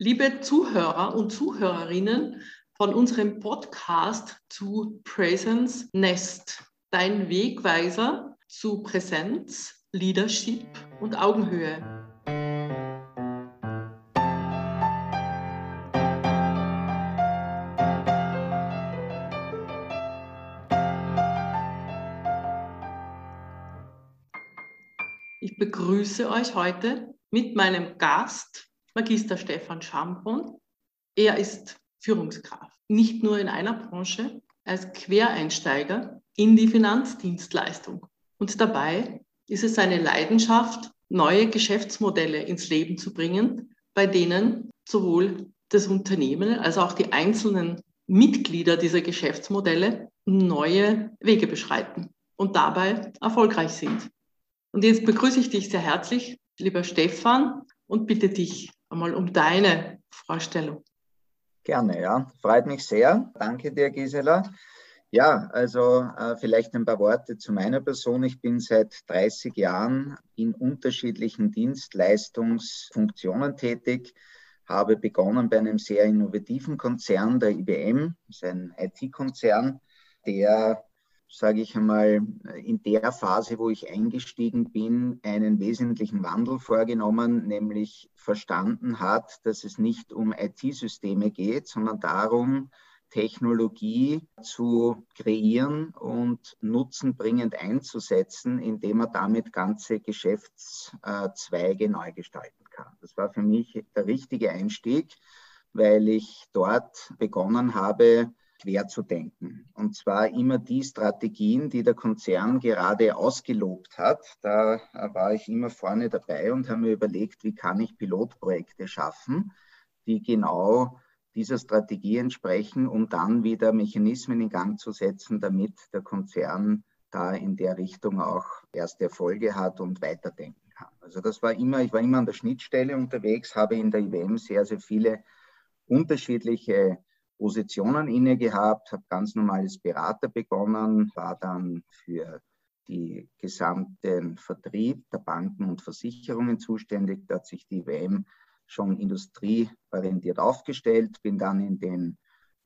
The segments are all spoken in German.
Liebe Zuhörer und Zuhörerinnen von unserem Podcast zu Presence Nest, dein Wegweiser zu Präsenz, Leadership und Augenhöhe. Ich begrüße euch heute mit meinem Gast, Magister Stefan Schambron. Er ist Führungskraft, nicht nur in einer Branche, als Quereinsteiger in die Finanzdienstleistung. Und dabei ist es seine Leidenschaft, neue Geschäftsmodelle ins Leben zu bringen, bei denen sowohl das Unternehmen als auch die einzelnen Mitglieder dieser Geschäftsmodelle neue Wege beschreiten und dabei erfolgreich sind. Und jetzt begrüße ich dich sehr herzlich, lieber Stefan, und bitte dich einmal um deine Vorstellung. Gerne, ja. Freut mich sehr. Danke dir, Gisela. Ja, also äh, vielleicht ein paar Worte zu meiner Person. Ich bin seit 30 Jahren in unterschiedlichen Dienstleistungsfunktionen tätig, habe begonnen bei einem sehr innovativen Konzern, der IBM, ist ein IT-Konzern, der sage ich einmal, in der Phase, wo ich eingestiegen bin, einen wesentlichen Wandel vorgenommen, nämlich verstanden hat, dass es nicht um IT-Systeme geht, sondern darum, Technologie zu kreieren und nutzenbringend einzusetzen, indem man damit ganze Geschäftszweige neu gestalten kann. Das war für mich der richtige Einstieg, weil ich dort begonnen habe, quer zu denken. Und zwar immer die Strategien, die der Konzern gerade ausgelobt hat. Da war ich immer vorne dabei und habe mir überlegt, wie kann ich Pilotprojekte schaffen, die genau dieser Strategie entsprechen, um dann wieder Mechanismen in Gang zu setzen, damit der Konzern da in der Richtung auch erste Erfolge hat und weiterdenken kann. Also das war immer, ich war immer an der Schnittstelle unterwegs, habe in der IBM sehr, sehr viele unterschiedliche Positionen inne gehabt, habe ganz normal als Berater begonnen, war dann für die gesamten Vertrieb der Banken und Versicherungen zuständig. Da hat sich die WM schon industrieorientiert aufgestellt, bin dann in den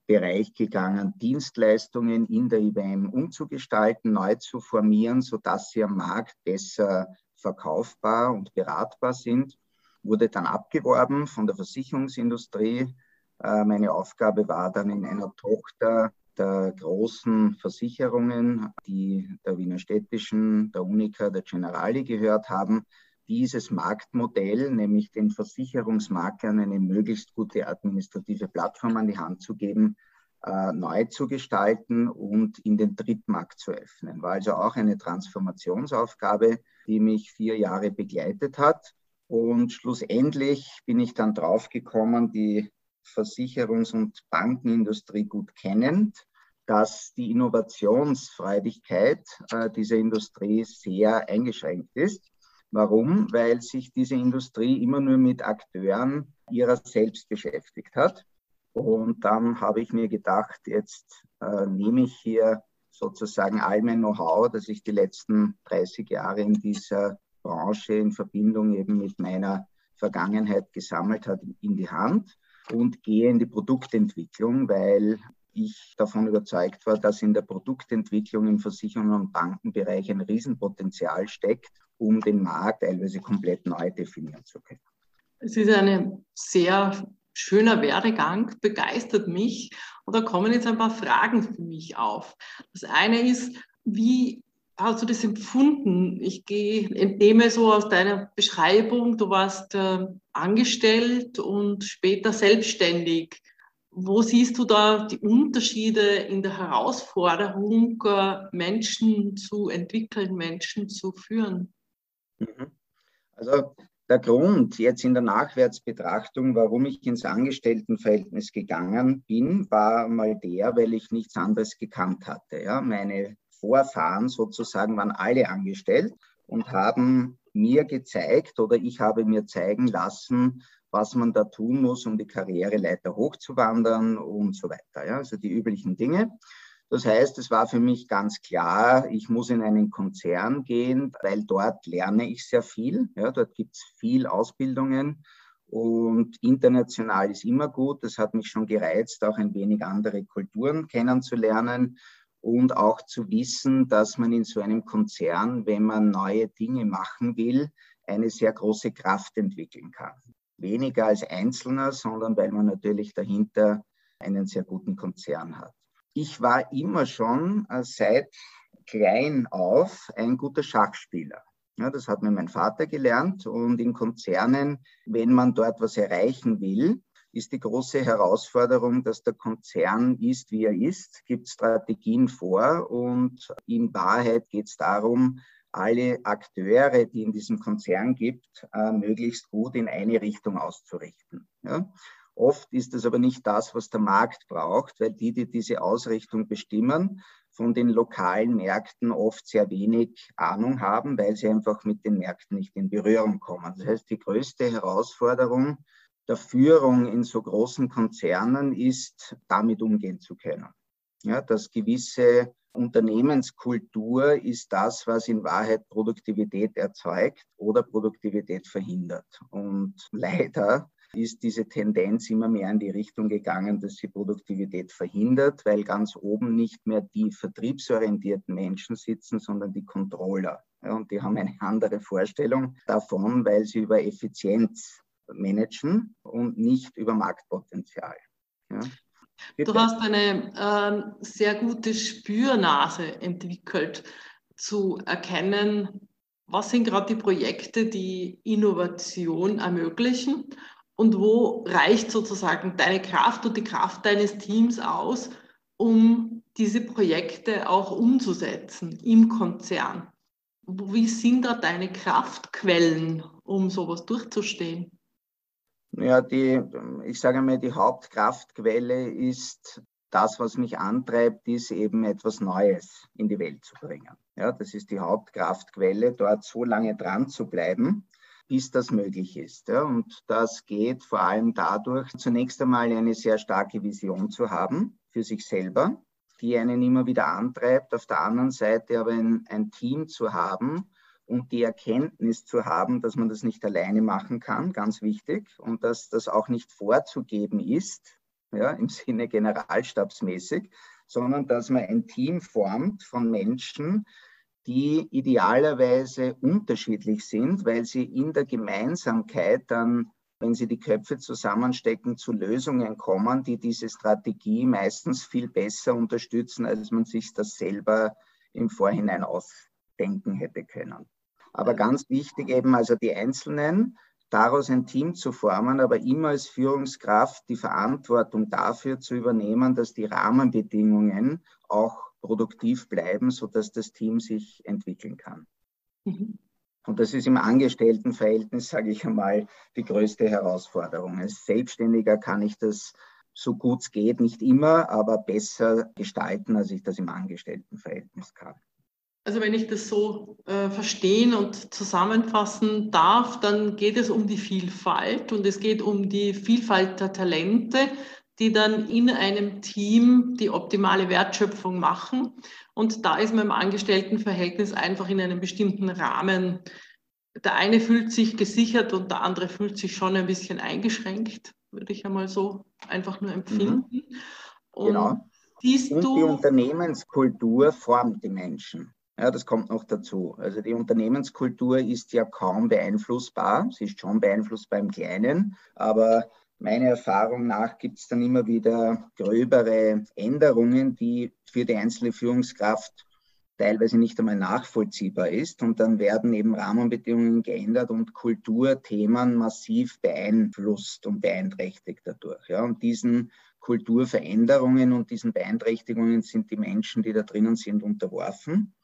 Bereich gegangen, Dienstleistungen in der IBM umzugestalten, neu zu formieren, sodass sie am Markt besser verkaufbar und beratbar sind. Wurde dann abgeworben von der Versicherungsindustrie, meine Aufgabe war dann in einer Tochter der großen Versicherungen, die der Wiener Städtischen, der Unica, der Generali gehört haben, dieses Marktmodell, nämlich den Versicherungsmaklern eine möglichst gute administrative Plattform an die Hand zu geben, äh, neu zu gestalten und in den Drittmarkt zu öffnen. War also auch eine Transformationsaufgabe, die mich vier Jahre begleitet hat. Und schlussendlich bin ich dann draufgekommen, die Versicherungs- und Bankenindustrie gut kennend, dass die Innovationsfreudigkeit äh, dieser Industrie sehr eingeschränkt ist. Warum? Weil sich diese Industrie immer nur mit Akteuren ihrer selbst beschäftigt hat. Und dann habe ich mir gedacht, jetzt äh, nehme ich hier sozusagen all mein Know-how, das ich die letzten 30 Jahre in dieser Branche in Verbindung eben mit meiner Vergangenheit gesammelt hat, in die Hand und gehe in die Produktentwicklung, weil ich davon überzeugt war, dass in der Produktentwicklung im Versicherungen- und Bankenbereich ein Riesenpotenzial steckt, um den Markt teilweise komplett neu definieren zu können. Es ist ein sehr schöner Werdegang, begeistert mich. Und da kommen jetzt ein paar Fragen für mich auf. Das eine ist, wie hast du das empfunden? Ich gehe, entnehme so aus deiner Beschreibung, du warst äh, angestellt und später selbstständig. Wo siehst du da die Unterschiede in der Herausforderung, äh, Menschen zu entwickeln, Menschen zu führen? Mhm. Also der Grund jetzt in der Nachwärtsbetrachtung, warum ich ins Angestelltenverhältnis gegangen bin, war mal der, weil ich nichts anderes gekannt hatte. Ja, meine Vorfahren sozusagen waren alle angestellt und haben mir gezeigt oder ich habe mir zeigen lassen, was man da tun muss, um die Karriereleiter hochzuwandern und so weiter. Ja, also die üblichen Dinge. Das heißt, es war für mich ganz klar, ich muss in einen Konzern gehen, weil dort lerne ich sehr viel. Ja, dort gibt es viel Ausbildungen Und international ist immer gut. Das hat mich schon gereizt, auch ein wenig andere Kulturen kennenzulernen und auch zu wissen, dass man in so einem Konzern, wenn man neue Dinge machen will, eine sehr große Kraft entwickeln kann. Weniger als Einzelner, sondern weil man natürlich dahinter einen sehr guten Konzern hat. Ich war immer schon äh, seit klein auf ein guter Schachspieler. Ja, das hat mir mein Vater gelernt. Und in Konzernen, wenn man dort was erreichen will, ist die große Herausforderung, dass der Konzern ist, wie er ist, gibt Strategien vor und in Wahrheit geht es darum, alle Akteure, die in diesem Konzern gibt, äh, möglichst gut in eine Richtung auszurichten. Ja? Oft ist das aber nicht das, was der Markt braucht, weil die, die diese Ausrichtung bestimmen, von den lokalen Märkten oft sehr wenig Ahnung haben, weil sie einfach mit den Märkten nicht in Berührung kommen. Das heißt, die größte Herausforderung der Führung in so großen Konzernen ist, damit umgehen zu können. Ja, dass gewisse Unternehmenskultur ist das, was in Wahrheit Produktivität erzeugt oder Produktivität verhindert. Und leider ist diese Tendenz immer mehr in die Richtung gegangen, dass sie Produktivität verhindert, weil ganz oben nicht mehr die vertriebsorientierten Menschen sitzen, sondern die Controller. Ja, und die haben eine andere Vorstellung davon, weil sie über Effizienz managen und nicht über Marktpotenzial. Ja. Du hast eine äh, sehr gute Spürnase entwickelt, zu erkennen, was sind gerade die Projekte, die Innovation ermöglichen und wo reicht sozusagen deine Kraft und die Kraft deines Teams aus, um diese Projekte auch umzusetzen im Konzern? Wie sind da deine Kraftquellen, um sowas durchzustehen? Ja, die, ich sage mal, die Hauptkraftquelle ist das, was mich antreibt, ist eben etwas Neues in die Welt zu bringen. Ja, das ist die Hauptkraftquelle, dort so lange dran zu bleiben, bis das möglich ist. Ja, und das geht vor allem dadurch, zunächst einmal eine sehr starke Vision zu haben für sich selber, die einen immer wieder antreibt. Auf der anderen Seite aber ein, ein Team zu haben und die Erkenntnis zu haben, dass man das nicht alleine machen kann, ganz wichtig, und dass das auch nicht vorzugeben ist, ja, im Sinne generalstabsmäßig, sondern dass man ein Team formt von Menschen, die idealerweise unterschiedlich sind, weil sie in der Gemeinsamkeit dann, wenn sie die Köpfe zusammenstecken, zu Lösungen kommen, die diese Strategie meistens viel besser unterstützen, als man sich das selber im Vorhinein ausdenken hätte können. Aber ganz wichtig eben also die Einzelnen, daraus ein Team zu formen, aber immer als Führungskraft die Verantwortung dafür zu übernehmen, dass die Rahmenbedingungen auch produktiv bleiben, sodass das Team sich entwickeln kann. Mhm. Und das ist im Angestelltenverhältnis, sage ich einmal, die größte Herausforderung. Als Selbstständiger kann ich das so gut es geht, nicht immer, aber besser gestalten, als ich das im Angestelltenverhältnis kann. Also wenn ich das so äh, verstehen und zusammenfassen darf, dann geht es um die Vielfalt und es geht um die Vielfalt der Talente, die dann in einem Team die optimale Wertschöpfung machen. Und da ist man im Angestelltenverhältnis einfach in einem bestimmten Rahmen. Der eine fühlt sich gesichert und der andere fühlt sich schon ein bisschen eingeschränkt, würde ich einmal so einfach nur empfinden. Mhm. Und genau. Siehst und die Unternehmenskultur formt die Menschen. Ja, das kommt noch dazu. Also die Unternehmenskultur ist ja kaum beeinflussbar. Sie ist schon beeinflussbar im Kleinen, aber meiner Erfahrung nach gibt es dann immer wieder gröbere Änderungen, die für die einzelne Führungskraft teilweise nicht einmal nachvollziehbar ist. Und dann werden eben Rahmenbedingungen geändert und Kulturthemen massiv beeinflusst und beeinträchtigt dadurch. Ja, und diesen Kulturveränderungen und diesen Beeinträchtigungen sind die Menschen, die da drinnen sind, unterworfen.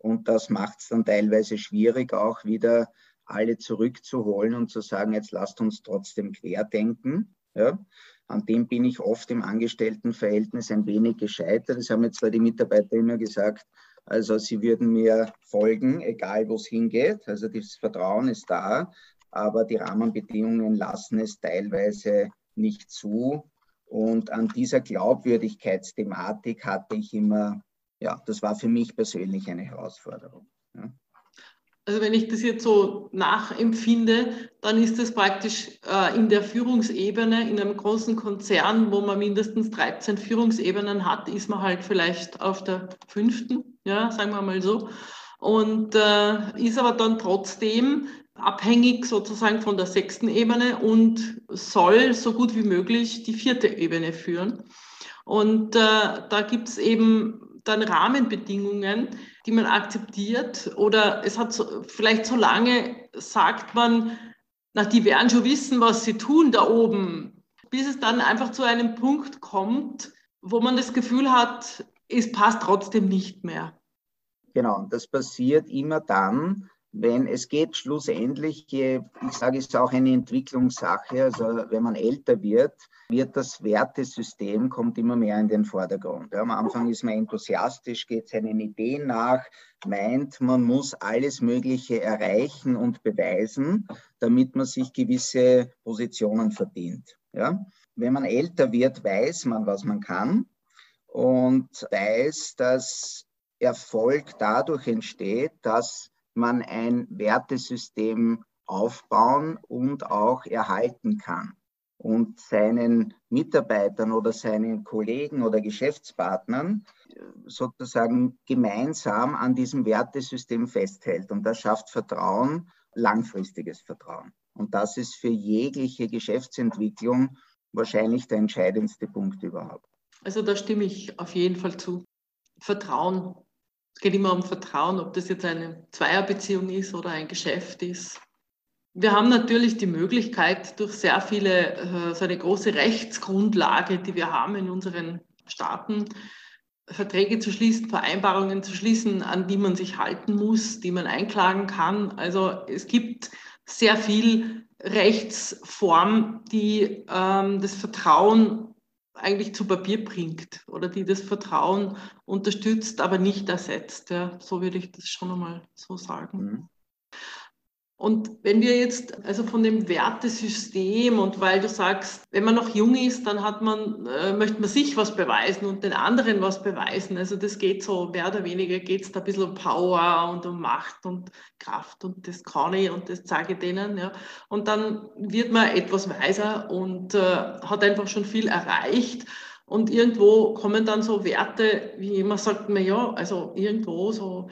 Und das macht es dann teilweise schwierig, auch wieder alle zurückzuholen und zu sagen, jetzt lasst uns trotzdem querdenken. Ja. An dem bin ich oft im Angestelltenverhältnis ein wenig gescheitert. Das haben jetzt zwar die Mitarbeiter immer gesagt, also sie würden mir folgen, egal wo es hingeht. Also das Vertrauen ist da, aber die Rahmenbedingungen lassen es teilweise nicht zu. Und an dieser Glaubwürdigkeitsthematik hatte ich immer, ja, das war für mich persönlich eine Herausforderung. Ja. Also wenn ich das jetzt so nachempfinde, dann ist das praktisch äh, in der Führungsebene, in einem großen Konzern, wo man mindestens 13 Führungsebenen hat, ist man halt vielleicht auf der fünften, ja, sagen wir mal so. Und äh, ist aber dann trotzdem abhängig sozusagen von der sechsten Ebene und soll so gut wie möglich die vierte Ebene führen. Und äh, da gibt es eben dann Rahmenbedingungen, die man akzeptiert oder es hat so, vielleicht so lange sagt man, na, die werden schon wissen, was sie tun da oben, bis es dann einfach zu einem Punkt kommt, wo man das Gefühl hat, es passt trotzdem nicht mehr. Genau, das passiert immer dann, wenn es geht schlussendlich, ich sage, es ist auch eine Entwicklungssache, also wenn man älter wird, wird das Wertesystem kommt immer mehr in den Vordergrund. Am Anfang ist man enthusiastisch, geht seinen Ideen nach, meint, man muss alles Mögliche erreichen und beweisen, damit man sich gewisse Positionen verdient. Ja? Wenn man älter wird, weiß man, was man kann und weiß, dass Erfolg dadurch entsteht, dass man ein Wertesystem aufbauen und auch erhalten kann und seinen Mitarbeitern oder seinen Kollegen oder Geschäftspartnern sozusagen gemeinsam an diesem Wertesystem festhält. Und das schafft Vertrauen, langfristiges Vertrauen. Und das ist für jegliche Geschäftsentwicklung wahrscheinlich der entscheidendste Punkt überhaupt. Also da stimme ich auf jeden Fall zu. Vertrauen es geht immer um Vertrauen, ob das jetzt eine Zweierbeziehung ist oder ein Geschäft ist. Wir haben natürlich die Möglichkeit, durch sehr viele, äh, so eine große Rechtsgrundlage, die wir haben in unseren Staaten, Verträge zu schließen, Vereinbarungen zu schließen, an die man sich halten muss, die man einklagen kann. Also es gibt sehr viel Rechtsform, die ähm, das Vertrauen eigentlich zu Papier bringt oder die das Vertrauen unterstützt, aber nicht ersetzt. Ja. So würde ich das schon einmal so sagen. Mhm. Und wenn wir jetzt also von dem Wertesystem und weil du sagst, wenn man noch jung ist, dann hat man, äh, möchte man sich was beweisen und den anderen was beweisen. Also das geht so, mehr oder weniger geht es da ein bisschen um Power und um Macht und Kraft und das kann ich und das zeige ich denen. Ja. Und dann wird man etwas weiser und äh, hat einfach schon viel erreicht. Und irgendwo kommen dann so Werte, wie immer sagt man ja, also irgendwo so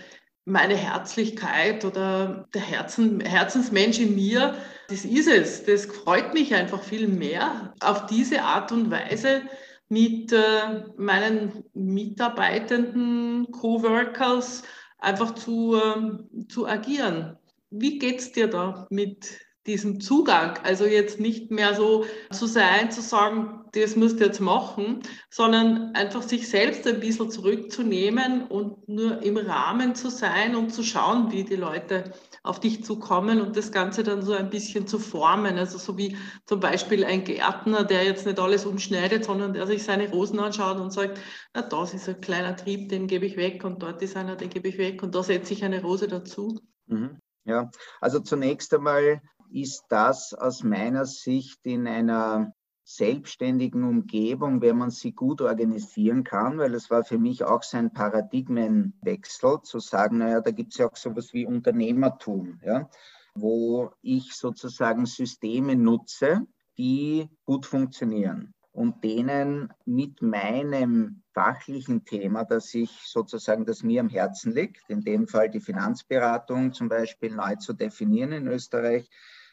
meine Herzlichkeit oder der Herzen, Herzensmensch in mir, das ist es. Das freut mich einfach viel mehr, auf diese Art und Weise mit äh, meinen Mitarbeitenden, Coworkers einfach zu, äh, zu agieren. Wie geht es dir da mit diesem Zugang. Also jetzt nicht mehr so zu sein, zu sagen, das musst du jetzt machen, sondern einfach sich selbst ein bisschen zurückzunehmen und nur im Rahmen zu sein und zu schauen, wie die Leute auf dich zukommen und das Ganze dann so ein bisschen zu formen. Also so wie zum Beispiel ein Gärtner, der jetzt nicht alles umschneidet, sondern der sich seine Rosen anschaut und sagt, na, das ist ein kleiner Trieb, den gebe ich weg und dort ist einer, den gebe ich weg und da setze ich eine Rose dazu. Mhm. Ja, also zunächst einmal ist das aus meiner Sicht in einer selbstständigen Umgebung, wenn man sie gut organisieren kann, weil es war für mich auch so ein Paradigmenwechsel, zu sagen, naja, da gibt es ja auch sowas wie Unternehmertum, ja, wo ich sozusagen Systeme nutze, die gut funktionieren und denen mit meinem fachlichen Thema, das ich sozusagen, das mir am Herzen liegt, in dem Fall die Finanzberatung zum Beispiel neu zu definieren in Österreich,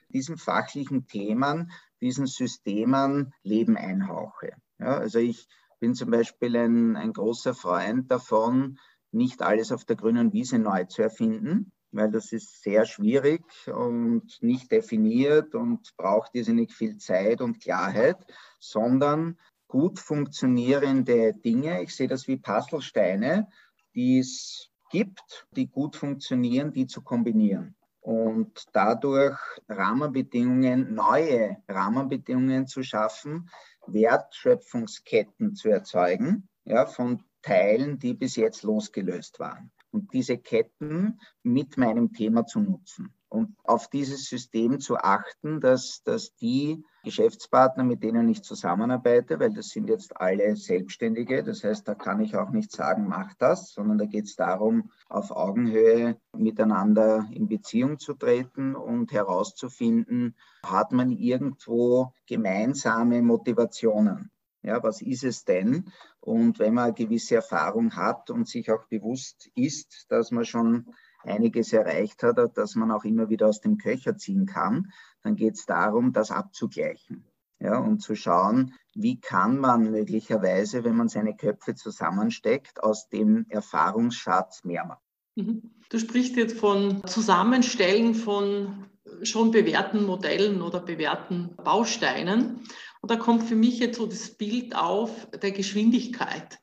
diesen fachlichen Themen, diesen Systemen Leben einhauche. Ja, also ich bin zum Beispiel ein, ein großer Freund davon, nicht alles auf der grünen Wiese neu zu erfinden, weil das ist sehr schwierig und nicht definiert und braucht irrsinnig viel Zeit und Klarheit, sondern gut funktionierende Dinge. Ich sehe das wie Puzzlesteine, die es gibt, die gut funktionieren, die zu kombinieren und dadurch Rahmenbedingungen, neue Rahmenbedingungen zu schaffen, Wertschöpfungsketten zu erzeugen, ja, von Teilen, die bis jetzt losgelöst waren. Und diese Ketten mit meinem Thema zu nutzen. Und auf dieses System zu achten, dass, dass die Geschäftspartner, mit denen ich zusammenarbeite, weil das sind jetzt alle Selbstständige, das heißt, da kann ich auch nicht sagen, mach das, sondern da geht es darum, auf Augenhöhe miteinander in Beziehung zu treten und herauszufinden, hat man irgendwo gemeinsame Motivationen. Ja, was ist es denn? Und wenn man eine gewisse Erfahrung hat und sich auch bewusst ist, dass man schon einiges erreicht hat, dass man auch immer wieder aus dem Köcher ziehen kann, dann geht es darum, das abzugleichen. Ja, und zu schauen, wie kann man möglicherweise, wenn man seine Köpfe zusammensteckt, aus dem Erfahrungsschatz mehr machen. Mhm. Du sprichst jetzt von Zusammenstellen von schon bewährten Modellen oder bewährten Bausteinen. Und da kommt für mich jetzt so das Bild auf der Geschwindigkeit.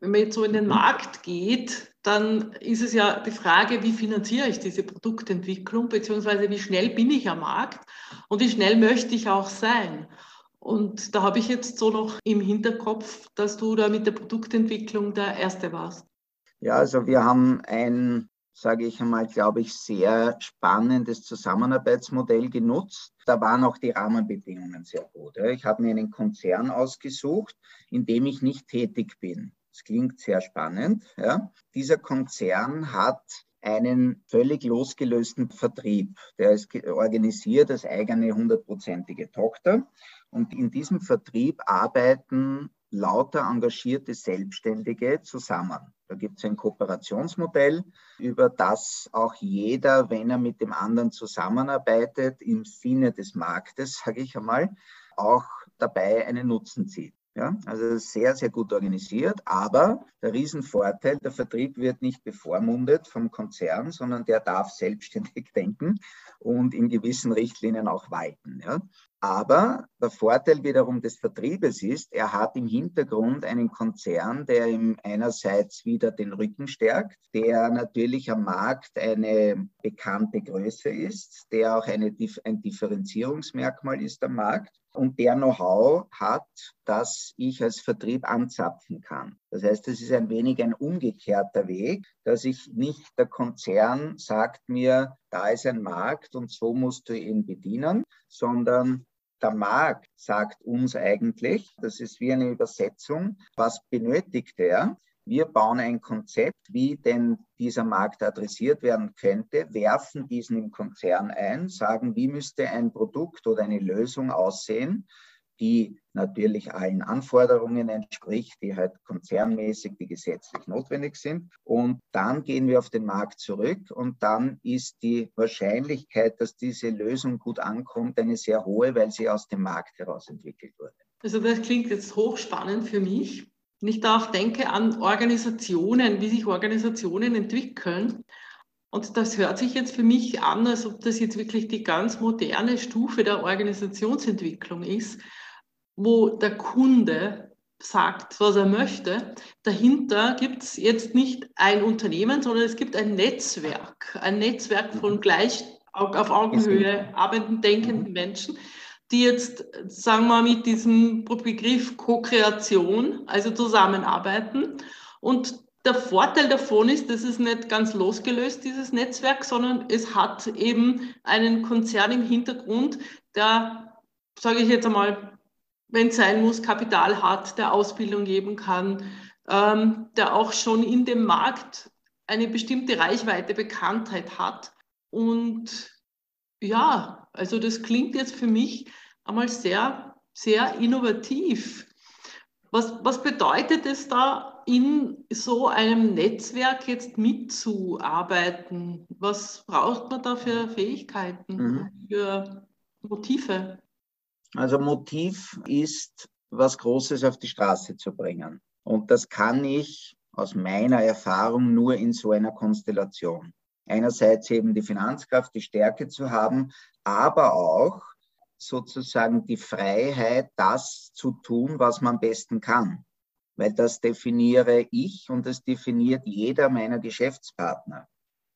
Wenn man jetzt so in den mhm. Markt geht, dann ist es ja die Frage, wie finanziere ich diese Produktentwicklung, beziehungsweise wie schnell bin ich am Markt und wie schnell möchte ich auch sein. Und da habe ich jetzt so noch im Hinterkopf, dass du da mit der Produktentwicklung der Erste warst. Ja, also wir haben ein, sage ich einmal, glaube ich, sehr spannendes Zusammenarbeitsmodell genutzt. Da waren auch die Rahmenbedingungen sehr gut. Ich habe mir einen Konzern ausgesucht, in dem ich nicht tätig bin. Das klingt sehr spannend. Ja. Dieser Konzern hat einen völlig losgelösten Vertrieb. Der ist organisiert als eigene hundertprozentige Tochter. Und in diesem Vertrieb arbeiten lauter engagierte Selbstständige zusammen. Da gibt es ein Kooperationsmodell, über das auch jeder, wenn er mit dem anderen zusammenarbeitet, im Sinne des Marktes, sage ich einmal, auch dabei einen Nutzen zieht. Ja, also sehr, sehr gut organisiert. Aber der Riesenvorteil, der Vertrieb wird nicht bevormundet vom Konzern, sondern der darf selbstständig denken und in gewissen Richtlinien auch walten. Ja. Aber der Vorteil wiederum des Vertriebes ist, er hat im Hintergrund einen Konzern, der ihm einerseits wieder den Rücken stärkt, der natürlich am Markt eine bekannte Größe ist, der auch eine, ein Differenzierungsmerkmal ist am Markt und der Know-how hat, dass ich als Vertrieb anzapfen kann. Das heißt, es ist ein wenig ein umgekehrter Weg, dass ich nicht der Konzern sagt mir, da ist ein Markt und so musst du ihn bedienen, sondern der Markt sagt uns eigentlich, das ist wie eine Übersetzung, was benötigt er? Wir bauen ein Konzept, wie denn dieser Markt adressiert werden könnte, werfen diesen im Konzern ein, sagen, wie müsste ein Produkt oder eine Lösung aussehen, die natürlich allen Anforderungen entspricht, die halt konzernmäßig, die gesetzlich notwendig sind. Und dann gehen wir auf den Markt zurück und dann ist die Wahrscheinlichkeit, dass diese Lösung gut ankommt, eine sehr hohe, weil sie aus dem Markt heraus entwickelt wurde. Also das klingt jetzt hochspannend für mich. Wenn ich da auch denke an Organisationen, wie sich Organisationen entwickeln, und das hört sich jetzt für mich an, als ob das jetzt wirklich die ganz moderne Stufe der Organisationsentwicklung ist, wo der Kunde sagt, was er möchte. Dahinter gibt es jetzt nicht ein Unternehmen, sondern es gibt ein Netzwerk, ein Netzwerk von gleich auf Augenhöhe arbeitenden, denkenden Menschen, die jetzt, sagen wir, mit diesem Begriff Co-Kreation, also zusammenarbeiten. Und der Vorteil davon ist, dass es nicht ganz losgelöst, dieses Netzwerk, sondern es hat eben einen Konzern im Hintergrund, der, sage ich jetzt einmal, wenn es sein muss, Kapital hat, der Ausbildung geben kann, ähm, der auch schon in dem Markt eine bestimmte Reichweite, Bekanntheit hat. Und ja, also das klingt jetzt für mich einmal sehr, sehr innovativ. Was, was bedeutet es da, in so einem Netzwerk jetzt mitzuarbeiten? Was braucht man da für Fähigkeiten, mhm. für Motive? Also Motiv ist, was Großes auf die Straße zu bringen. Und das kann ich aus meiner Erfahrung nur in so einer Konstellation. Einerseits eben die Finanzkraft, die Stärke zu haben, aber auch sozusagen die Freiheit, das zu tun, was man am besten kann. Weil das definiere ich und das definiert jeder meiner Geschäftspartner.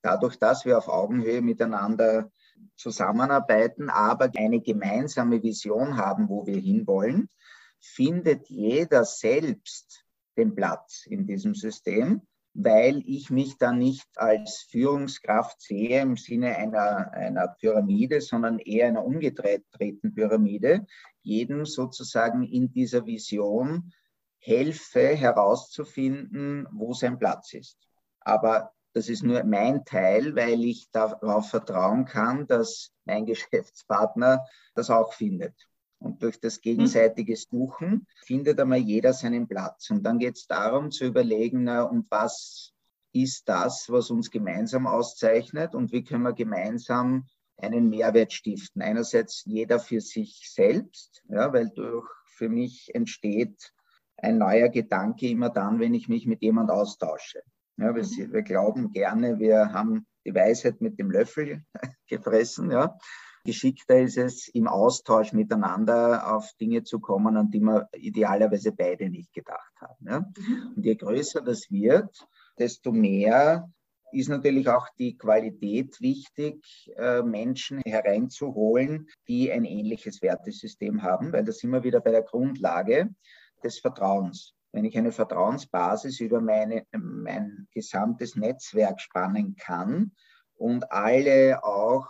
Dadurch, dass wir auf Augenhöhe miteinander zusammenarbeiten, aber eine gemeinsame Vision haben, wo wir hinwollen, findet jeder selbst den Platz in diesem System, weil ich mich da nicht als Führungskraft sehe im Sinne einer, einer Pyramide, sondern eher einer umgedrehten Pyramide, jedem sozusagen in dieser Vision helfe herauszufinden, wo sein Platz ist. Aber das ist nur mein Teil, weil ich darauf vertrauen kann, dass mein Geschäftspartner das auch findet. Und durch das gegenseitige Suchen findet einmal jeder seinen Platz. Und dann geht es darum zu überlegen, na, und was ist das, was uns gemeinsam auszeichnet und wie können wir gemeinsam einen Mehrwert stiften. Einerseits jeder für sich selbst, ja, weil durch für mich entsteht ein neuer Gedanke immer dann, wenn ich mich mit jemand austausche. Ja, wir, mhm. wir glauben gerne, wir haben die Weisheit mit dem Löffel gefressen. Ja. Geschickter ist es, im Austausch miteinander auf Dinge zu kommen, an die wir idealerweise beide nicht gedacht haben. Mhm. Und je größer das wird, desto mehr ist natürlich auch die Qualität wichtig, äh, Menschen hereinzuholen, die ein ähnliches Wertesystem haben, weil da sind wir wieder bei der Grundlage des Vertrauens. Wenn ich eine Vertrauensbasis über meine, mein gesamtes Netzwerk spannen kann und alle auch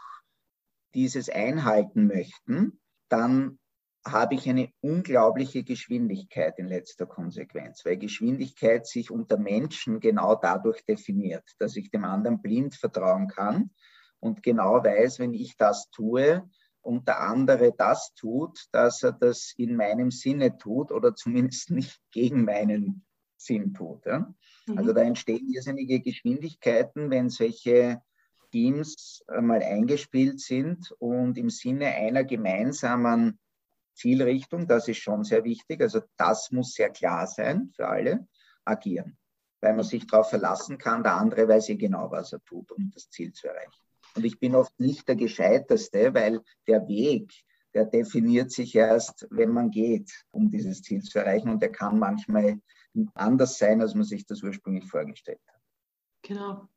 dieses einhalten möchten, dann habe ich eine unglaubliche Geschwindigkeit in letzter Konsequenz, weil Geschwindigkeit sich unter Menschen genau dadurch definiert, dass ich dem anderen blind vertrauen kann und genau weiß, wenn ich das tue und der andere das tut, dass er das in meinem Sinne tut oder zumindest nicht gegen meinen Sinn tut. Ja? Mhm. Also da entstehen irrsinnige Geschwindigkeiten, wenn solche Teams mal eingespielt sind und im Sinne einer gemeinsamen Zielrichtung, das ist schon sehr wichtig, also das muss sehr klar sein für alle, agieren, weil man sich darauf verlassen kann, der andere weiß eh genau, was er tut, um das Ziel zu erreichen. Und ich bin oft nicht der Gescheiteste, weil der Weg, der definiert sich erst, wenn man geht, um dieses Ziel zu erreichen. Und der kann manchmal anders sein, als man sich das ursprünglich vorgestellt hat. Genau.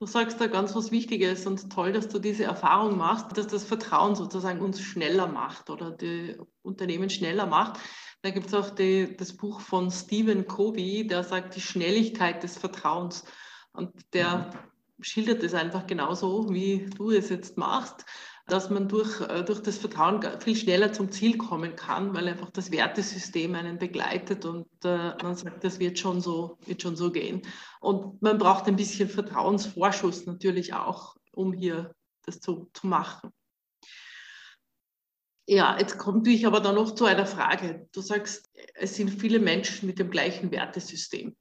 Du sagst da ganz was Wichtiges und toll, dass du diese Erfahrung machst, dass das Vertrauen sozusagen uns schneller macht oder die Unternehmen schneller macht. Da gibt es auch die, das Buch von Stephen Covey, der sagt die Schnelligkeit des Vertrauens. Und der schildert es einfach genauso, wie du es jetzt machst dass man durch, äh, durch das Vertrauen viel schneller zum Ziel kommen kann, weil einfach das Wertesystem einen begleitet und äh, man sagt, das wird schon, so, wird schon so gehen. Und man braucht ein bisschen Vertrauensvorschuss natürlich auch, um hier das zu, zu machen. Ja, jetzt kommt ich aber dann noch zu einer Frage. Du sagst, es sind viele Menschen mit dem gleichen Wertesystem.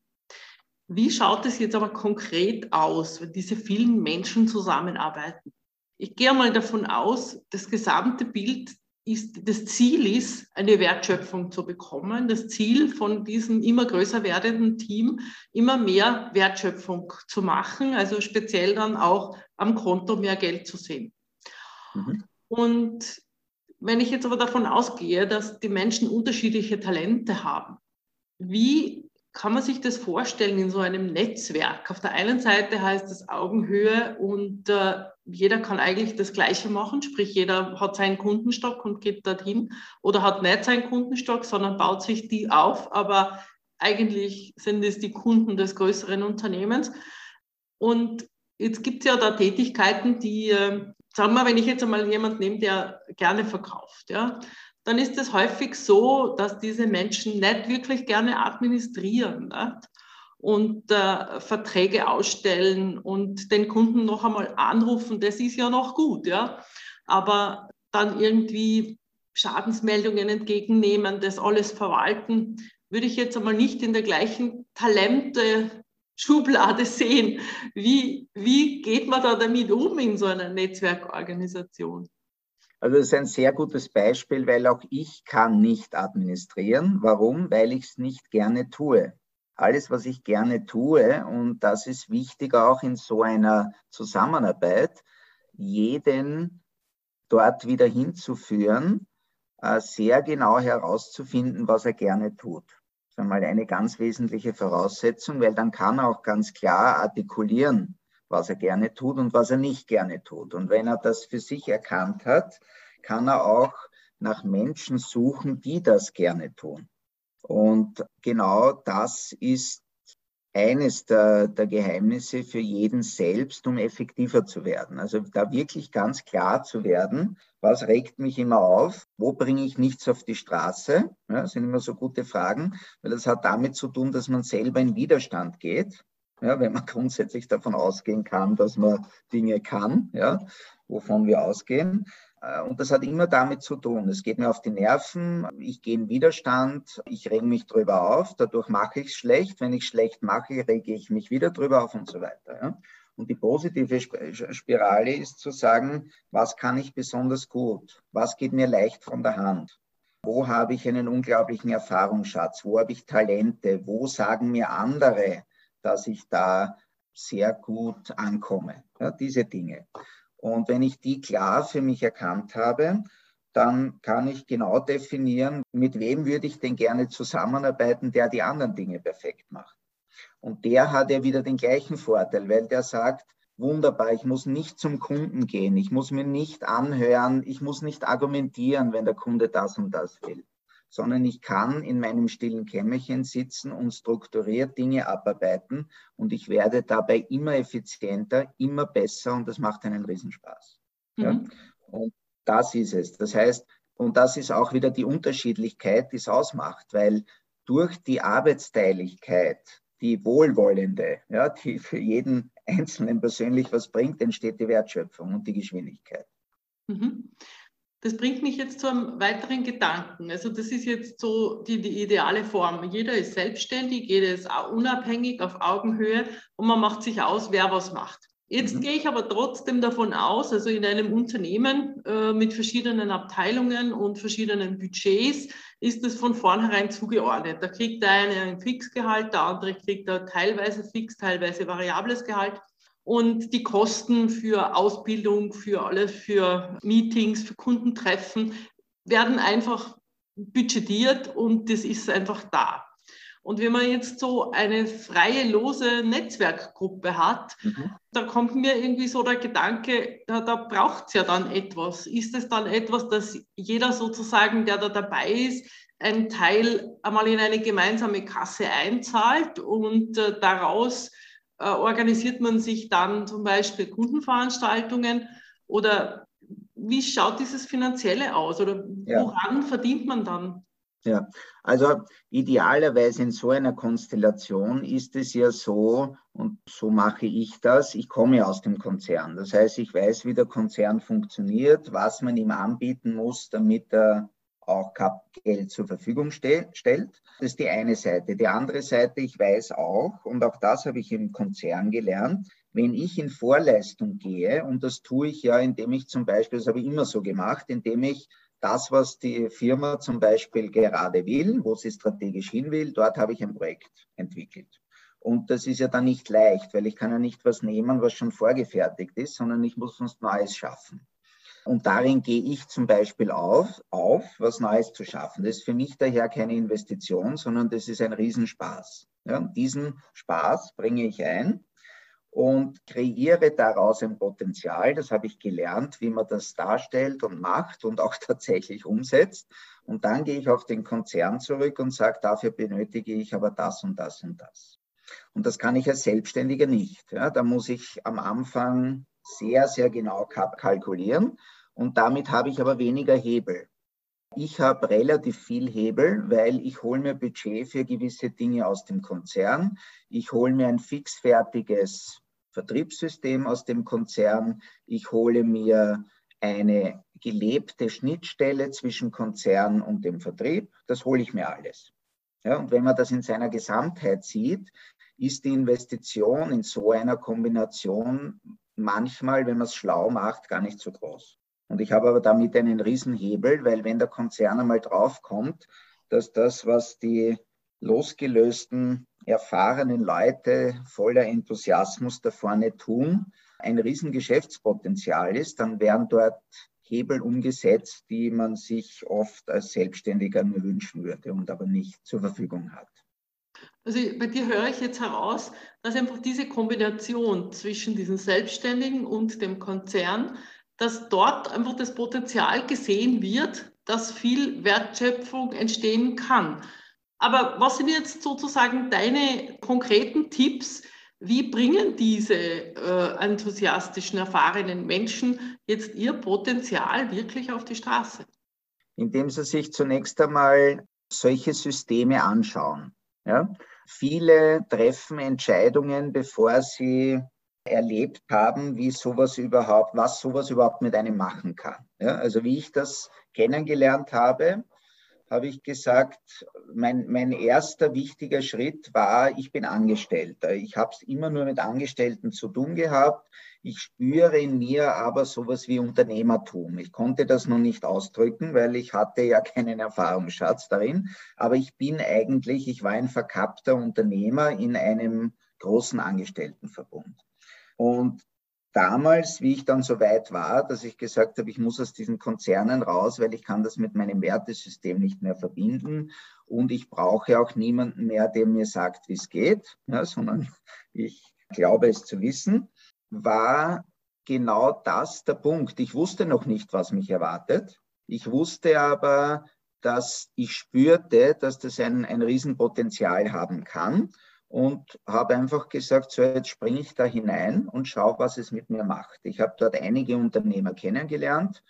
Wie schaut es jetzt aber konkret aus, wenn diese vielen Menschen zusammenarbeiten? Ich gehe mal davon aus, das gesamte Bild ist, das Ziel ist, eine Wertschöpfung zu bekommen. Das Ziel von diesem immer größer werdenden Team, immer mehr Wertschöpfung zu machen, also speziell dann auch am Konto mehr Geld zu sehen. Mhm. Und wenn ich jetzt aber davon ausgehe, dass die Menschen unterschiedliche Talente haben, wie kann man sich das vorstellen in so einem Netzwerk? Auf der einen Seite heißt es Augenhöhe und äh, jeder kann eigentlich das Gleiche machen, sprich jeder hat seinen Kundenstock und geht dorthin oder hat nicht seinen Kundenstock, sondern baut sich die auf, aber eigentlich sind es die Kunden des größeren Unternehmens. Und jetzt gibt es ja da Tätigkeiten, die, äh, sagen wir, wenn ich jetzt einmal jemanden nehme, der gerne verkauft, ja, dann ist es häufig so, dass diese Menschen nicht wirklich gerne administrieren nicht? Und äh, Verträge ausstellen und den Kunden noch einmal anrufen. Das ist ja noch gut, ja. Aber dann irgendwie Schadensmeldungen entgegennehmen, das alles verwalten, würde ich jetzt einmal nicht in der gleichen Talente Schublade sehen. Wie, wie geht man da damit um in so einer Netzwerkorganisation? Also das ist ein sehr gutes Beispiel, weil auch ich kann nicht administrieren. Warum? Weil ich es nicht gerne tue. Alles, was ich gerne tue, und das ist wichtig auch in so einer Zusammenarbeit, jeden dort wieder hinzuführen, äh, sehr genau herauszufinden, was er gerne tut. Das ist einmal eine ganz wesentliche Voraussetzung, weil dann kann er auch ganz klar artikulieren, was er gerne tut und was er nicht gerne tut. Und wenn er das für sich erkannt hat, kann er auch nach Menschen suchen, die das gerne tun. Und genau das ist eines der, der, Geheimnisse für jeden selbst, um effektiver zu werden. Also da wirklich ganz klar zu werden, was regt mich immer auf, wo bringe ich nichts auf die Straße, ja, sind immer so gute Fragen, weil das hat damit zu tun, dass man selber in Widerstand geht. Ja, wenn man grundsätzlich davon ausgehen kann, dass man Dinge kann, ja, wovon wir ausgehen. Äh, und das hat immer damit zu tun. Es geht mir auf die Nerven, ich gehe in Widerstand, ich rege mich drüber auf, dadurch mache ich es schlecht. Wenn ich schlecht mache, rege ich mich wieder drüber auf und so weiter. Ja. Und die positive Spirale ist zu sagen, was kann ich besonders gut? Was geht mir leicht von der Hand? Wo habe ich einen unglaublichen Erfahrungsschatz? Wo habe ich Talente? Wo sagen mir andere, dass ich da sehr gut ankomme? Ja, diese Dinge. Und wenn ich die klar für mich erkannt habe, dann kann ich genau definieren, mit wem würde ich denn gerne zusammenarbeiten, der die anderen Dinge perfekt macht. Und der hat ja wieder den gleichen Vorteil, weil der sagt, wunderbar, ich muss nicht zum Kunden gehen, ich muss mir nicht anhören, ich muss nicht argumentieren, wenn der Kunde das und das will sondern ich kann in meinem stillen Kämmerchen sitzen und strukturiert Dinge abarbeiten und ich werde dabei immer effizienter, immer besser und das macht einen Riesenspaß. Mhm. Ja? Und das ist es. Das heißt, und das ist auch wieder die Unterschiedlichkeit, die es ausmacht, weil durch die Arbeitsteiligkeit, die wohlwollende, ja, die für jeden Einzelnen persönlich was bringt, entsteht die Wertschöpfung und die Geschwindigkeit. Mhm. Das bringt mich jetzt zu einem weiteren Gedanken. Also das ist jetzt so die, die ideale Form. Jeder ist selbstständig, jeder ist unabhängig auf Augenhöhe und man macht sich aus, wer was macht. Jetzt mhm. gehe ich aber trotzdem davon aus, also in einem Unternehmen äh, mit verschiedenen Abteilungen und verschiedenen Budgets ist es von vornherein zugeordnet. Da kriegt der eine ein Fixgehalt, der andere kriegt da teilweise fix, teilweise variables Gehalt und die Kosten für Ausbildung, für alles, für Meetings, für Kundentreffen werden einfach budgetiert und das ist einfach da. Und wenn man jetzt so eine freie, lose Netzwerkgruppe hat, mhm. da kommt mir irgendwie so der Gedanke, da, da braucht es ja dann etwas. Ist es dann etwas, dass jeder sozusagen, der da dabei ist, einen Teil einmal in eine gemeinsame Kasse einzahlt und äh, daraus organisiert man sich dann zum Beispiel Kundenveranstaltungen oder wie schaut dieses Finanzielle aus oder woran ja. verdient man dann? Ja, also idealerweise in so einer Konstellation ist es ja so, und so mache ich das, ich komme aus dem Konzern. Das heißt, ich weiß, wie der Konzern funktioniert, was man ihm anbieten muss, damit er auch Geld zur Verfügung stellt. Das ist die eine Seite. Die andere Seite, ich weiß auch, und auch das habe ich im Konzern gelernt, wenn ich in Vorleistung gehe, und das tue ich ja, indem ich zum Beispiel, das habe ich immer so gemacht, indem ich das, was die Firma zum Beispiel gerade will, wo sie strategisch hin will, dort habe ich ein Projekt entwickelt. Und das ist ja dann nicht leicht, weil ich kann ja nicht was nehmen, was schon vorgefertigt ist, sondern ich muss was Neues schaffen. Und darin gehe ich zum Beispiel auf, auf, was Neues zu schaffen. Das ist für mich daher keine Investition, sondern das ist ein Riesenspaß. Ja, diesen Spaß bringe ich ein und kreiere daraus ein Potenzial. Das habe ich gelernt, wie man das darstellt und macht und auch tatsächlich umsetzt. Und dann gehe ich auf den Konzern zurück und sage, dafür benötige ich aber das und das und das. Und das kann ich als Selbstständiger nicht. Ja, da muss ich am Anfang sehr, sehr genau kalkulieren und damit habe ich aber weniger Hebel. Ich habe relativ viel Hebel, weil ich hole mir Budget für gewisse Dinge aus dem Konzern. Ich hole mir ein fixfertiges Vertriebssystem aus dem Konzern. Ich hole mir eine gelebte Schnittstelle zwischen Konzern und dem Vertrieb. Das hole ich mir alles. Ja, und wenn man das in seiner Gesamtheit sieht, ist die Investition in so einer Kombination manchmal, wenn man es schlau macht, gar nicht so groß. Und ich habe aber damit einen Riesenhebel, weil wenn der Konzern einmal draufkommt, dass das, was die losgelösten, erfahrenen Leute voller Enthusiasmus da vorne tun, ein Riesengeschäftspotenzial ist, dann werden dort Hebel umgesetzt, die man sich oft als Selbstständiger nur wünschen würde und aber nicht zur Verfügung hat. Also bei dir höre ich jetzt heraus, dass einfach diese Kombination zwischen diesen Selbstständigen und dem Konzern dass dort einfach das Potenzial gesehen wird, dass viel Wertschöpfung entstehen kann. Aber was sind jetzt sozusagen deine konkreten Tipps? Wie bringen diese äh, enthusiastischen, erfahrenen Menschen jetzt ihr Potenzial wirklich auf die Straße? Indem sie sich zunächst einmal solche Systeme anschauen. Ja? Viele treffen Entscheidungen, bevor sie erlebt haben, wie sowas überhaupt, was sowas überhaupt mit einem machen kann. Ja? Also wie ich das kennengelernt habe, habe ich gesagt, mein, mein erster wichtiger Schritt war, ich bin Angestellter. Ich habe es immer nur mit Angestellten zu tun gehabt. Ich spüre in mir aber sowas wie Unternehmertum. Ich konnte das noch nicht ausdrücken, weil ich hatte ja keinen Erfahrungsschatz darin. Aber ich bin eigentlich, ich war ein verkappter Unternehmer in einem großen Angestelltenverbund. Und damals, wie ich dann so weit war, dass ich gesagt habe, ich muss aus diesen Konzernen raus, weil ich kann das mit meinem Wertesystem nicht mehr verbinden und ich brauche auch niemanden mehr, der mir sagt, wie es geht, ja, sondern ich glaube es zu wissen, war genau das der Punkt. Ich wusste noch nicht, was mich erwartet. Ich wusste aber, dass ich spürte, dass das ein, ein Riesenpotenzial haben kann und habe einfach gesagt, so jetzt springe ich da hinein und schaue, was es mit mir macht. Ich habe dort einige Unternehmer kennengelernt,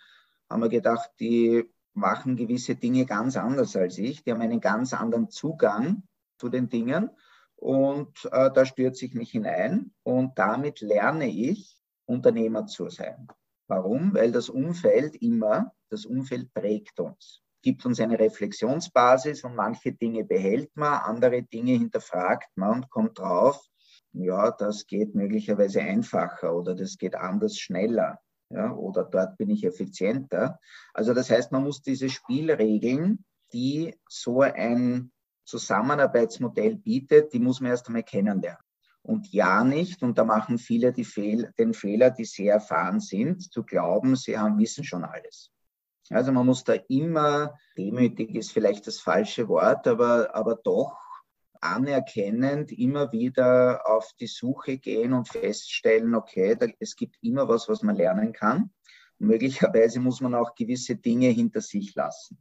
haben mir gedacht, die machen gewisse Dinge ganz anders als ich, die haben einen ganz anderen Zugang zu den Dingen und äh, da stürze ich mich hinein und damit lerne ich, Unternehmer zu sein. Warum? Weil das Umfeld immer, das Umfeld prägt uns gibt uns eine Reflexionsbasis und manche Dinge behält man, andere Dinge hinterfragt man und kommt drauf, ja, das geht möglicherweise einfacher oder das geht anders schneller. Ja, oder dort bin ich effizienter. Also das heißt, man muss diese Spielregeln, die so ein Zusammenarbeitsmodell bietet, die muss man erst einmal kennenlernen. Und ja nicht, und da machen viele Fehl, den Fehler, die sehr erfahren sind, zu glauben, sie haben, wissen schon alles. Also man muss da immer, demütig ist vielleicht das falsche Wort, aber, aber doch anerkennend immer wieder auf die Suche gehen und feststellen, okay, da, es gibt immer was, was man lernen kann. möglicherweise muss man auch gewisse Dinge hinter sich lassen,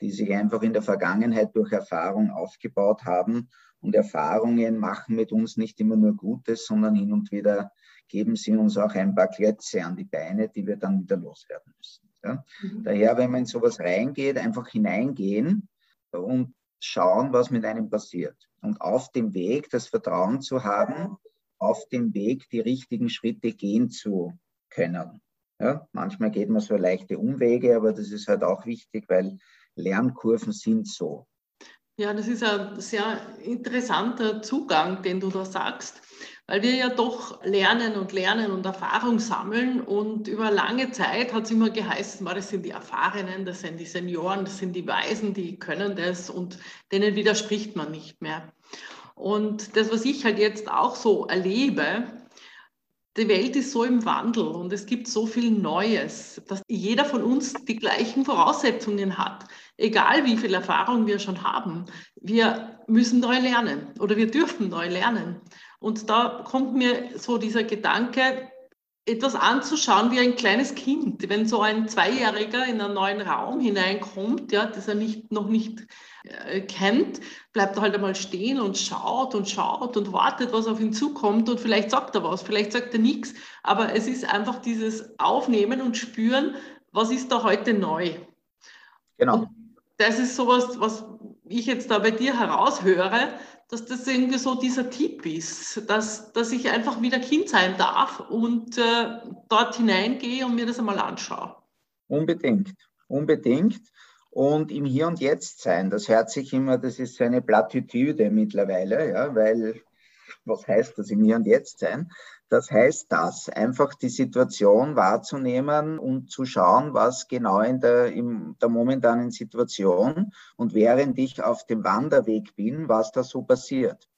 die sich einfach in der Vergangenheit durch Erfahrung aufgebaut haben. Und Erfahrungen machen mit uns nicht immer nur Gutes, sondern hin und wieder geben sie uns auch ein paar Klötze an die Beine, die wir dann wieder loswerden müssen. Ja? Mhm. Daher, wenn man in sowas reingeht, einfach hineingehen und schauen, was mit einem passiert. Und auf dem Weg das Vertrauen zu haben, auf dem Weg die richtigen Schritte gehen zu können. Ja? Manchmal geht man so leichte Umwege, aber das ist halt auch wichtig, weil Lernkurven sind so. Ja, das ist ein sehr interessanter Zugang, den du da sagst weil wir ja doch lernen und lernen und Erfahrung sammeln. Und über lange Zeit hat es immer geheißen, das sind die Erfahrenen, das sind die Senioren, das sind die Weisen, die können das und denen widerspricht man nicht mehr. Und das, was ich halt jetzt auch so erlebe, die Welt ist so im Wandel und es gibt so viel Neues, dass jeder von uns die gleichen Voraussetzungen hat. Egal wie viel Erfahrung wir schon haben, wir müssen neu lernen oder wir dürfen neu lernen. Und da kommt mir so dieser Gedanke, etwas anzuschauen wie ein kleines Kind. Wenn so ein Zweijähriger in einen neuen Raum hineinkommt, ja, das er nicht, noch nicht äh, kennt, bleibt er halt einmal stehen und schaut und schaut und wartet, was auf ihn zukommt und vielleicht sagt er was, vielleicht sagt er nichts, aber es ist einfach dieses Aufnehmen und Spüren, was ist da heute neu. Genau. Und das ist sowas, was ich jetzt da bei dir heraushöre, dass das irgendwie so dieser Tipp ist, dass, dass ich einfach wieder Kind sein darf und äh, dort hineingehe und mir das einmal anschaue. Unbedingt, unbedingt. Und im Hier und Jetzt sein, das hört sich immer, das ist eine Plattitüde mittlerweile, ja, weil was heißt das im Hier und Jetzt sein? Das heißt das, einfach die Situation wahrzunehmen und zu schauen, was genau in der, in der momentanen Situation und während ich auf dem Wanderweg bin, was da so passiert.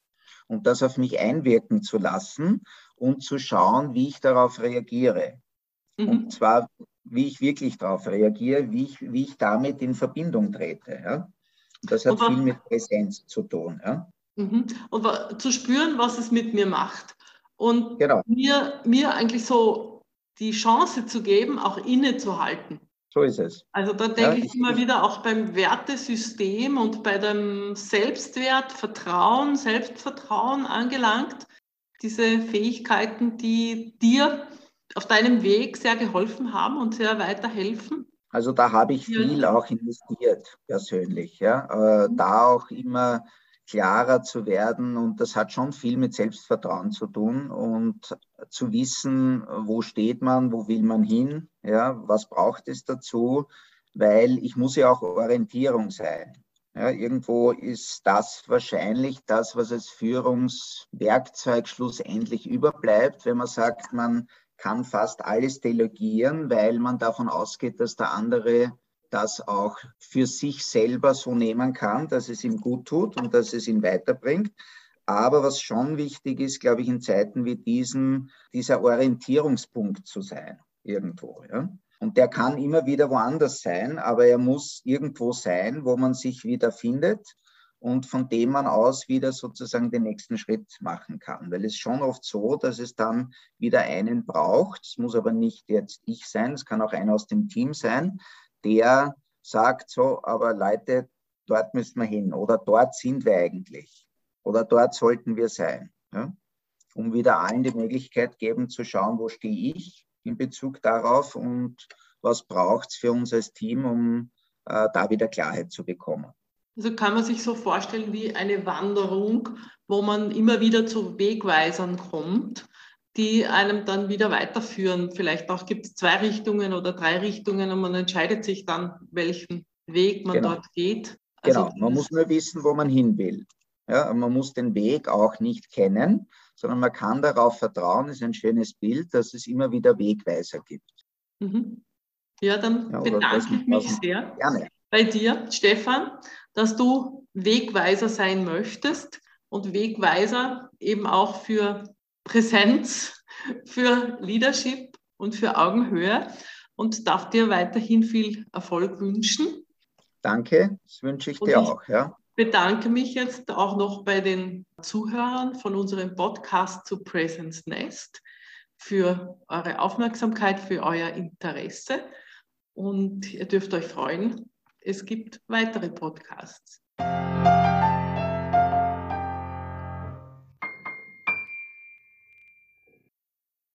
Und das auf mich einwirken zu lassen und zu schauen, wie ich darauf reagiere. Mhm. Und zwar, wie ich wirklich darauf reagiere, wie ich, wie ich damit in Verbindung trete. Ja? Das hat viel mit Präsenz zu tun. Ja? Mhm. Und zu spüren, was es mit mir macht. Und genau. mir, mir eigentlich so die Chance zu geben, auch innezuhalten. So ist es. Also da denke ja, ich, immer wieder auch beim Wertesystem und bei dem Selbstwert, Vertrauen, Selbstvertrauen angelangt, diese Fähigkeiten, die dir auf deinem Weg sehr geholfen haben und sehr weiterhelfen. Also da habe ich viel auch investiert persönlich. Ja. Äh, da auch immer klarer zu werden und das hat schon viel mit Selbstvertrauen zu tun und zu wissen, wo steht man, wo will man hin, ja, was braucht es dazu, weil ich muss ja auch Orientierung sein. Ja, irgendwo ist das wahrscheinlich das, was als Führungswerkzeug schlussendlich überbleibt, wenn man sagt, man kann fast alles delegieren, weil man davon ausgeht, dass der andere das auch für sich selber so nehmen kann, dass es ihm gut tut und dass es ihn weiterbringt. Aber was schon wichtig ist, glaube ich, in Zeiten wie diesen, dieser Orientierungspunkt zu sein, irgendwo. Ja? Und der kann immer wieder woanders sein, aber er muss irgendwo sein, wo man sich wieder findet und von dem man aus wieder sozusagen den nächsten Schritt machen kann. Weil es schon oft so, dass es dann wieder einen braucht. Es muss aber nicht jetzt ich sein, es kann auch einer aus dem Team sein, der sagt so, aber Leute, dort müssen wir hin oder dort sind wir eigentlich oder dort sollten wir sein. Ja? Um wieder allen die Möglichkeit geben zu schauen, wo stehe ich in Bezug darauf und was braucht es für uns als Team, um äh, da wieder Klarheit zu bekommen. Also kann man sich so vorstellen wie eine Wanderung, wo man immer wieder zu Wegweisern kommt die einem dann wieder weiterführen. Vielleicht auch gibt es zwei Richtungen oder drei Richtungen und man entscheidet sich dann, welchen Weg man genau. dort geht. Also genau, man muss nur wissen, wo man hin will. Ja, man muss den Weg auch nicht kennen, sondern man kann darauf vertrauen, das ist ein schönes Bild, dass es immer wieder Wegweiser gibt. Mhm. Ja, dann ja, bedanke ich mich sehr gerne. bei dir, Stefan, dass du Wegweiser sein möchtest und Wegweiser eben auch für Präsenz, für Leadership und für Augenhöhe und darf dir weiterhin viel Erfolg wünschen. Danke, das wünsche ich und dir auch. Ja. bedanke mich jetzt auch noch bei den Zuhörern von unserem Podcast zu Presence Nest für eure Aufmerksamkeit, für euer Interesse und ihr dürft euch freuen, es gibt weitere Podcasts.